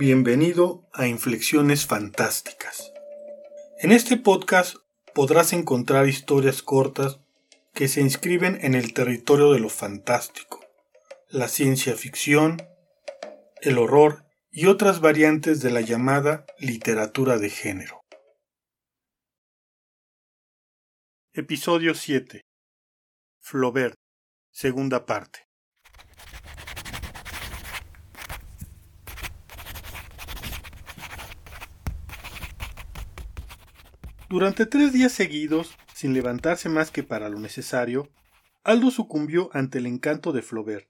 Bienvenido a Inflexiones Fantásticas. En este podcast podrás encontrar historias cortas que se inscriben en el territorio de lo fantástico, la ciencia ficción, el horror y otras variantes de la llamada literatura de género. Episodio 7. Flaubert, segunda parte. Durante tres días seguidos, sin levantarse más que para lo necesario, Aldo sucumbió ante el encanto de Flaubert.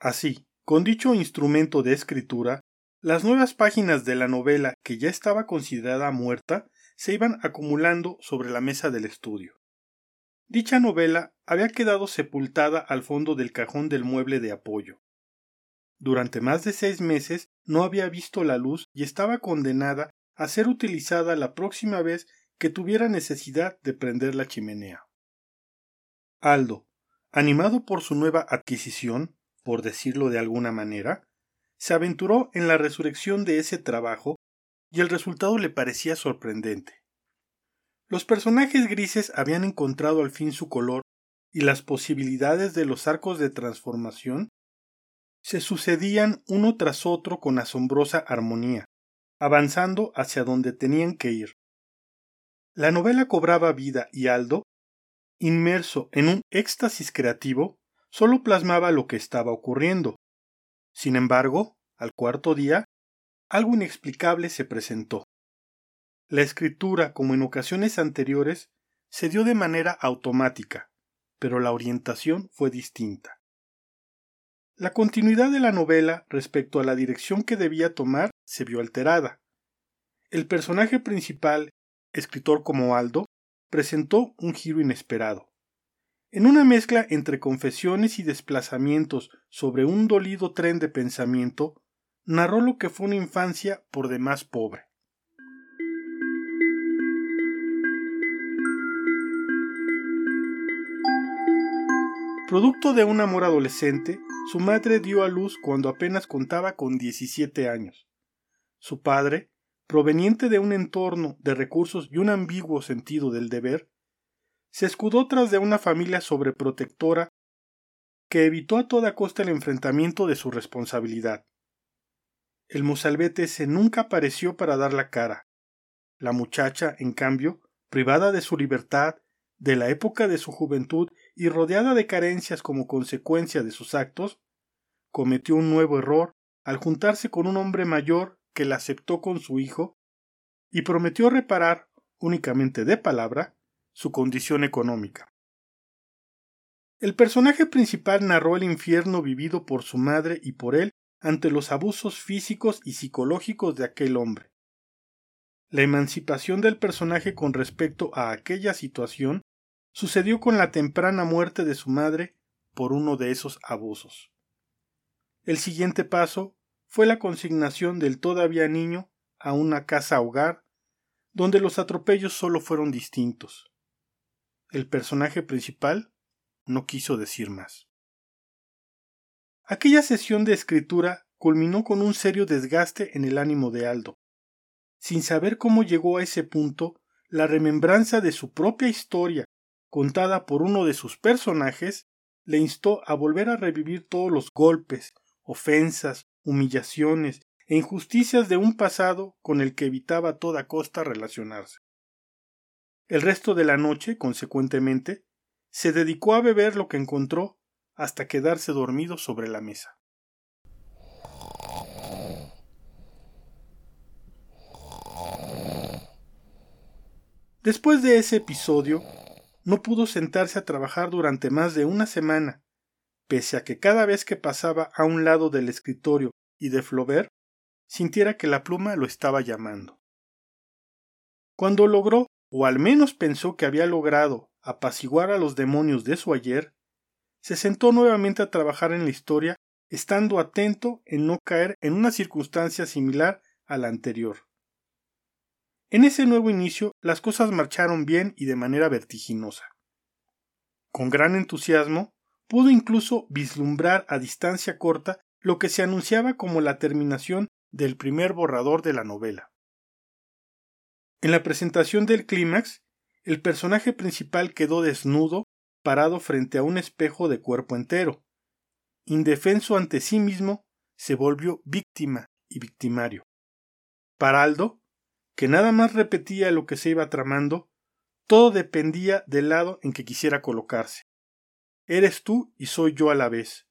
Así, con dicho instrumento de escritura, las nuevas páginas de la novela, que ya estaba considerada muerta, se iban acumulando sobre la mesa del estudio. Dicha novela había quedado sepultada al fondo del cajón del mueble de apoyo. Durante más de seis meses no había visto la luz y estaba condenada a ser utilizada la próxima vez que tuviera necesidad de prender la chimenea. Aldo, animado por su nueva adquisición, por decirlo de alguna manera, se aventuró en la resurrección de ese trabajo y el resultado le parecía sorprendente. Los personajes grises habían encontrado al fin su color y las posibilidades de los arcos de transformación se sucedían uno tras otro con asombrosa armonía, avanzando hacia donde tenían que ir. La novela cobraba vida y Aldo, inmerso en un éxtasis creativo, solo plasmaba lo que estaba ocurriendo. Sin embargo, al cuarto día, algo inexplicable se presentó. La escritura, como en ocasiones anteriores, se dio de manera automática, pero la orientación fue distinta. La continuidad de la novela respecto a la dirección que debía tomar se vio alterada. El personaje principal escritor como Aldo, presentó un giro inesperado. En una mezcla entre confesiones y desplazamientos sobre un dolido tren de pensamiento, narró lo que fue una infancia por demás pobre. Producto de un amor adolescente, su madre dio a luz cuando apenas contaba con 17 años. Su padre, proveniente de un entorno de recursos y un ambiguo sentido del deber, se escudó tras de una familia sobreprotectora que evitó a toda costa el enfrentamiento de su responsabilidad. El mozalbete se nunca apareció para dar la cara. La muchacha, en cambio, privada de su libertad, de la época de su juventud y rodeada de carencias como consecuencia de sus actos, cometió un nuevo error al juntarse con un hombre mayor que la aceptó con su hijo y prometió reparar, únicamente de palabra, su condición económica. El personaje principal narró el infierno vivido por su madre y por él ante los abusos físicos y psicológicos de aquel hombre. La emancipación del personaje con respecto a aquella situación sucedió con la temprana muerte de su madre por uno de esos abusos. El siguiente paso fue la consignación del todavía niño a una casa hogar donde los atropellos solo fueron distintos. El personaje principal no quiso decir más. Aquella sesión de escritura culminó con un serio desgaste en el ánimo de Aldo. Sin saber cómo llegó a ese punto, la remembranza de su propia historia, contada por uno de sus personajes, le instó a volver a revivir todos los golpes, ofensas, humillaciones e injusticias de un pasado con el que evitaba a toda costa relacionarse. El resto de la noche, consecuentemente, se dedicó a beber lo que encontró hasta quedarse dormido sobre la mesa. Después de ese episodio, no pudo sentarse a trabajar durante más de una semana, pese a que cada vez que pasaba a un lado del escritorio y de Flaubert, sintiera que la pluma lo estaba llamando. Cuando logró, o al menos pensó que había logrado, apaciguar a los demonios de su ayer, se sentó nuevamente a trabajar en la historia, estando atento en no caer en una circunstancia similar a la anterior. En ese nuevo inicio las cosas marcharon bien y de manera vertiginosa. Con gran entusiasmo, pudo incluso vislumbrar a distancia corta lo que se anunciaba como la terminación del primer borrador de la novela. En la presentación del clímax, el personaje principal quedó desnudo, parado frente a un espejo de cuerpo entero. Indefenso ante sí mismo, se volvió víctima y victimario. Para Aldo, que nada más repetía lo que se iba tramando, todo dependía del lado en que quisiera colocarse. Eres tú y soy yo a la vez.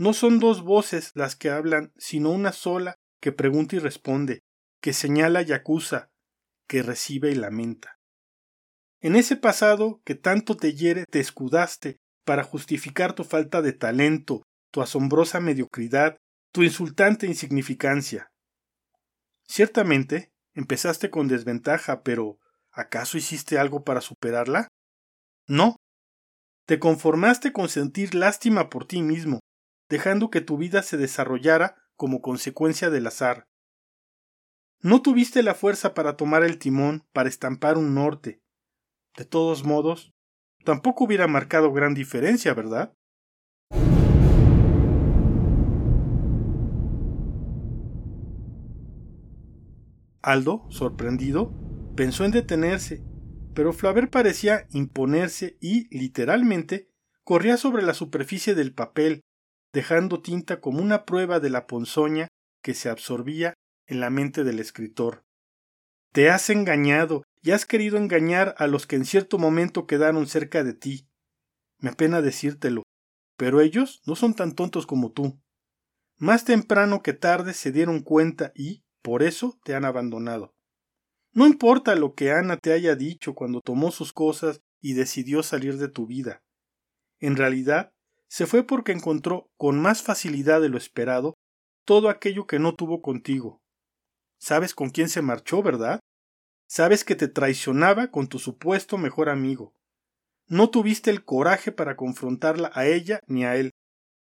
No son dos voces las que hablan, sino una sola que pregunta y responde, que señala y acusa, que recibe y lamenta. En ese pasado que tanto te hiere te escudaste para justificar tu falta de talento, tu asombrosa mediocridad, tu insultante insignificancia. Ciertamente, empezaste con desventaja, pero ¿acaso hiciste algo para superarla? No. Te conformaste con sentir lástima por ti mismo, dejando que tu vida se desarrollara como consecuencia del azar. No tuviste la fuerza para tomar el timón, para estampar un norte. De todos modos, tampoco hubiera marcado gran diferencia, ¿verdad? Aldo, sorprendido, pensó en detenerse, pero Flaver parecía imponerse y, literalmente, corría sobre la superficie del papel, dejando tinta como una prueba de la ponzoña que se absorbía en la mente del escritor. Te has engañado y has querido engañar a los que en cierto momento quedaron cerca de ti. Me apena decírtelo, pero ellos no son tan tontos como tú. Más temprano que tarde se dieron cuenta y, por eso te han abandonado. No importa lo que Ana te haya dicho cuando tomó sus cosas y decidió salir de tu vida. En realidad, se fue porque encontró con más facilidad de lo esperado todo aquello que no tuvo contigo. Sabes con quién se marchó, ¿verdad? Sabes que te traicionaba con tu supuesto mejor amigo. No tuviste el coraje para confrontarla a ella ni a él.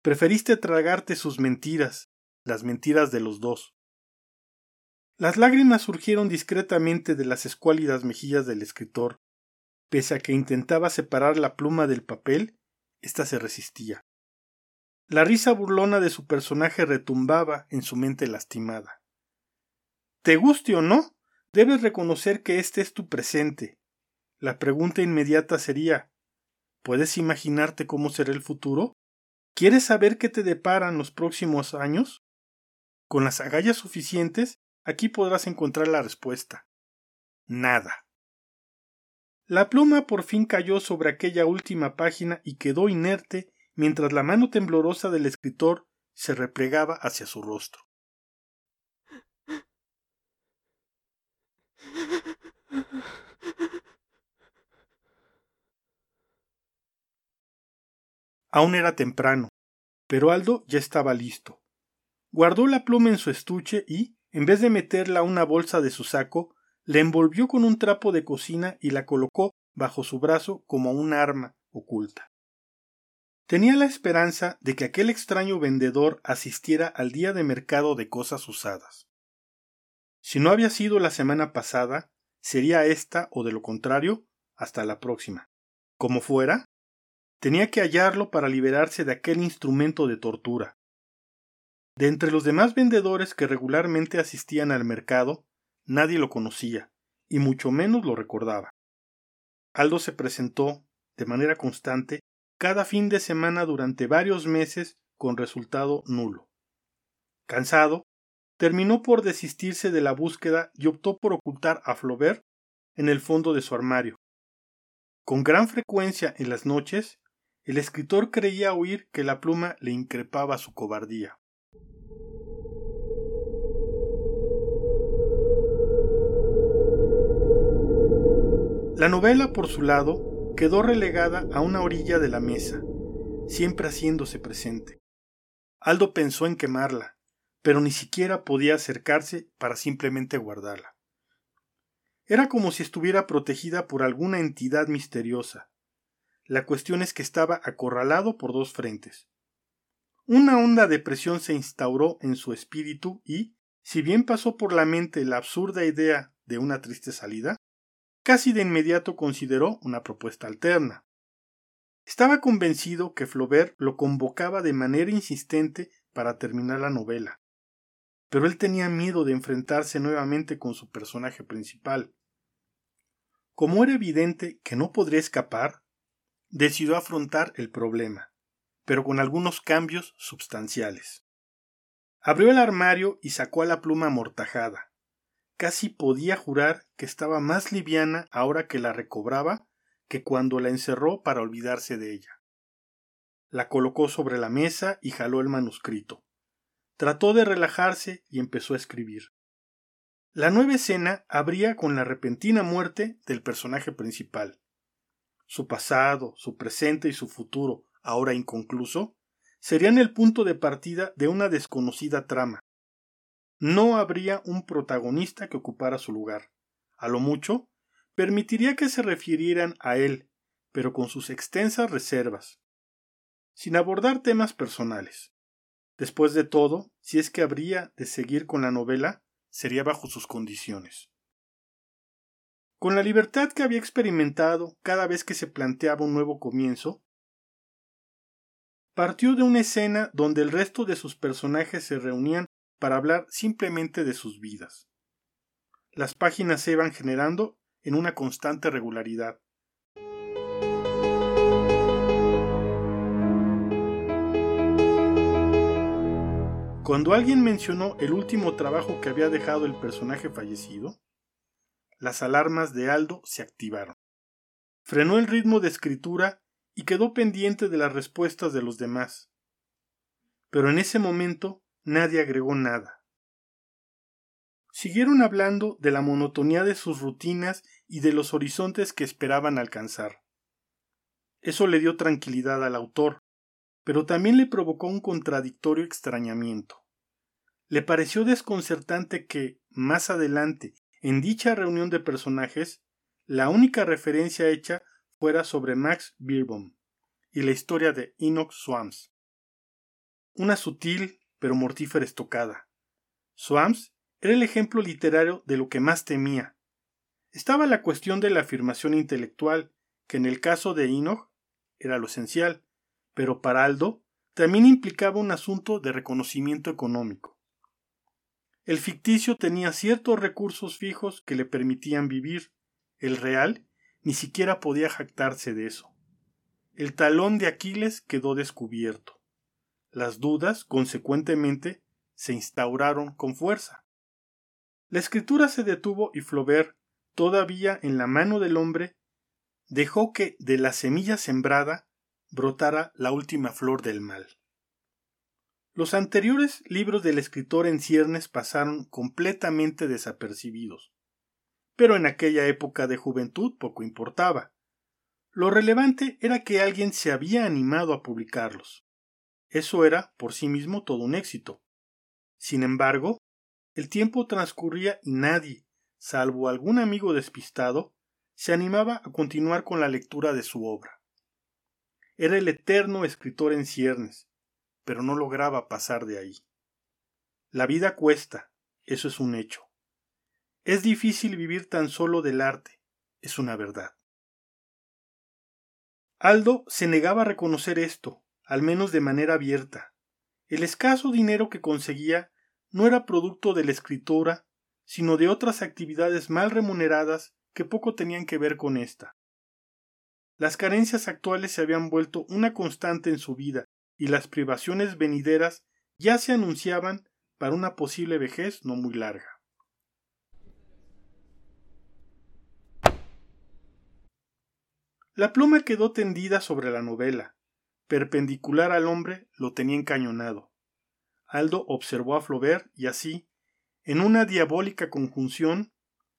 Preferiste tragarte sus mentiras, las mentiras de los dos. Las lágrimas surgieron discretamente de las escuálidas mejillas del escritor. Pese a que intentaba separar la pluma del papel, ésta se resistía. La risa burlona de su personaje retumbaba en su mente lastimada. Te guste o no, debes reconocer que este es tu presente. La pregunta inmediata sería ¿Puedes imaginarte cómo será el futuro? ¿Quieres saber qué te deparan los próximos años? Con las agallas suficientes, Aquí podrás encontrar la respuesta. Nada. La pluma por fin cayó sobre aquella última página y quedó inerte mientras la mano temblorosa del escritor se replegaba hacia su rostro. Aún era temprano, pero Aldo ya estaba listo. Guardó la pluma en su estuche y, en vez de meterla a una bolsa de su saco, la envolvió con un trapo de cocina y la colocó bajo su brazo como un arma oculta. Tenía la esperanza de que aquel extraño vendedor asistiera al día de mercado de cosas usadas. Si no había sido la semana pasada, sería esta o de lo contrario, hasta la próxima. Como fuera, tenía que hallarlo para liberarse de aquel instrumento de tortura. De entre los demás vendedores que regularmente asistían al mercado, nadie lo conocía, y mucho menos lo recordaba. Aldo se presentó, de manera constante, cada fin de semana durante varios meses con resultado nulo. Cansado, terminó por desistirse de la búsqueda y optó por ocultar a Flaubert en el fondo de su armario. Con gran frecuencia en las noches, el escritor creía oír que la pluma le increpaba su cobardía. La novela, por su lado, quedó relegada a una orilla de la mesa, siempre haciéndose presente. Aldo pensó en quemarla, pero ni siquiera podía acercarse para simplemente guardarla. Era como si estuviera protegida por alguna entidad misteriosa. La cuestión es que estaba acorralado por dos frentes. Una honda depresión se instauró en su espíritu y, si bien pasó por la mente la absurda idea de una triste salida, casi de inmediato consideró una propuesta alterna. Estaba convencido que Flaubert lo convocaba de manera insistente para terminar la novela. pero él tenía miedo de enfrentarse nuevamente con su personaje principal. Como era evidente que no podría escapar, decidió afrontar el problema, pero con algunos cambios substanciales. Abrió el armario y sacó a la pluma amortajada. Casi podía jurar que estaba más liviana ahora que la recobraba que cuando la encerró para olvidarse de ella. La colocó sobre la mesa y jaló el manuscrito. Trató de relajarse y empezó a escribir. La nueva escena abría con la repentina muerte del personaje principal. Su pasado, su presente y su futuro, ahora inconcluso, serían el punto de partida de una desconocida trama. No habría un protagonista que ocupara su lugar. A lo mucho, permitiría que se refirieran a él, pero con sus extensas reservas, sin abordar temas personales. Después de todo, si es que habría de seguir con la novela, sería bajo sus condiciones. Con la libertad que había experimentado cada vez que se planteaba un nuevo comienzo, partió de una escena donde el resto de sus personajes se reunían para hablar simplemente de sus vidas. Las páginas se iban generando en una constante regularidad, Cuando alguien mencionó el último trabajo que había dejado el personaje fallecido, las alarmas de Aldo se activaron. Frenó el ritmo de escritura y quedó pendiente de las respuestas de los demás. Pero en ese momento nadie agregó nada. Siguieron hablando de la monotonía de sus rutinas y de los horizontes que esperaban alcanzar. Eso le dio tranquilidad al autor, pero también le provocó un contradictorio extrañamiento. Le pareció desconcertante que, más adelante, en dicha reunión de personajes, la única referencia hecha fuera sobre Max Beerbohm y la historia de Enoch Swams. Una sutil pero mortífera estocada. Swams era el ejemplo literario de lo que más temía. Estaba la cuestión de la afirmación intelectual, que en el caso de Enoch era lo esencial, pero para Aldo también implicaba un asunto de reconocimiento económico. El ficticio tenía ciertos recursos fijos que le permitían vivir, el real ni siquiera podía jactarse de eso. El talón de Aquiles quedó descubierto. Las dudas, consecuentemente, se instauraron con fuerza. La escritura se detuvo y Flaubert, todavía en la mano del hombre, dejó que de la semilla sembrada brotara la última flor del mal. Los anteriores libros del escritor en ciernes pasaron completamente desapercibidos, pero en aquella época de juventud poco importaba. Lo relevante era que alguien se había animado a publicarlos. Eso era, por sí mismo, todo un éxito. Sin embargo, el tiempo transcurría y nadie, salvo algún amigo despistado, se animaba a continuar con la lectura de su obra. Era el eterno escritor en ciernes, pero no lograba pasar de ahí. La vida cuesta, eso es un hecho. Es difícil vivir tan solo del arte, es una verdad. Aldo se negaba a reconocer esto, al menos de manera abierta. El escaso dinero que conseguía no era producto de la escritura, sino de otras actividades mal remuneradas que poco tenían que ver con esta. Las carencias actuales se habían vuelto una constante en su vida y las privaciones venideras ya se anunciaban para una posible vejez no muy larga. La pluma quedó tendida sobre la novela. Perpendicular al hombre lo tenía encañonado. Aldo observó a Flaubert y así, en una diabólica conjunción,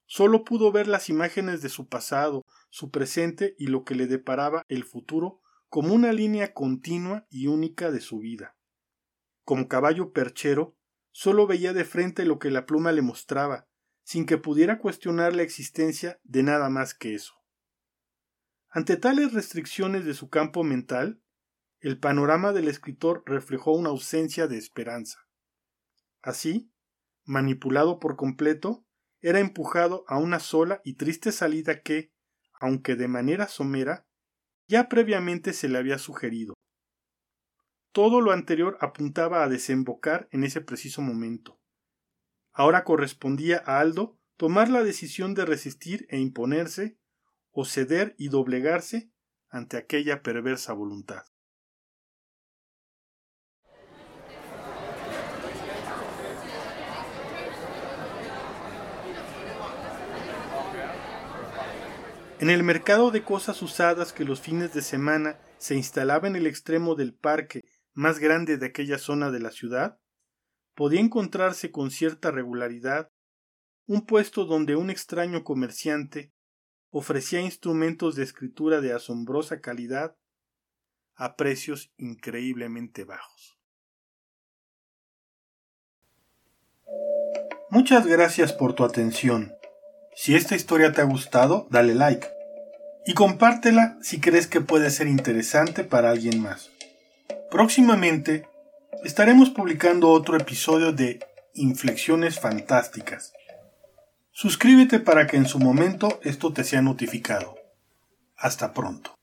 sólo pudo ver las imágenes de su pasado, su presente y lo que le deparaba el futuro como una línea continua y única de su vida. Como caballo perchero, solo veía de frente lo que la pluma le mostraba, sin que pudiera cuestionar la existencia de nada más que eso. Ante tales restricciones de su campo mental, el panorama del escritor reflejó una ausencia de esperanza. Así, manipulado por completo, era empujado a una sola y triste salida que, aunque de manera somera, ya previamente se le había sugerido. Todo lo anterior apuntaba a desembocar en ese preciso momento, Ahora correspondía a Aldo tomar la decisión de resistir e imponerse, o ceder y doblegarse ante aquella perversa voluntad. En el mercado de cosas usadas que los fines de semana se instalaba en el extremo del parque más grande de aquella zona de la ciudad, podía encontrarse con cierta regularidad un puesto donde un extraño comerciante ofrecía instrumentos de escritura de asombrosa calidad a precios increíblemente bajos. Muchas gracias por tu atención. Si esta historia te ha gustado, dale like y compártela si crees que puede ser interesante para alguien más. Próximamente estaremos publicando otro episodio de Inflexiones Fantásticas. Suscríbete para que en su momento esto te sea notificado. Hasta pronto.